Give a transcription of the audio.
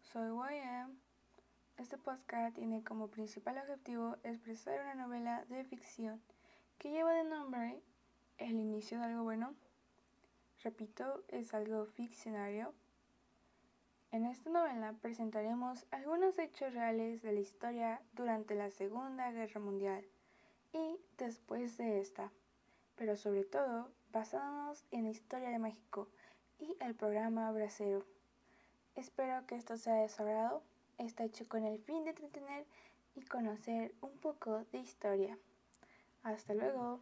soy YM. Este podcast tiene como principal objetivo expresar una novela de ficción que lleva de nombre El inicio de algo bueno. Repito, es algo ficcionario. En esta novela presentaremos algunos hechos reales de la historia durante la Segunda Guerra Mundial y después de esta, pero sobre todo basándonos en la historia de México y el programa Bracero. Espero que esto sea de. Está hecho con el fin de entretener y conocer un poco de historia. Hasta luego.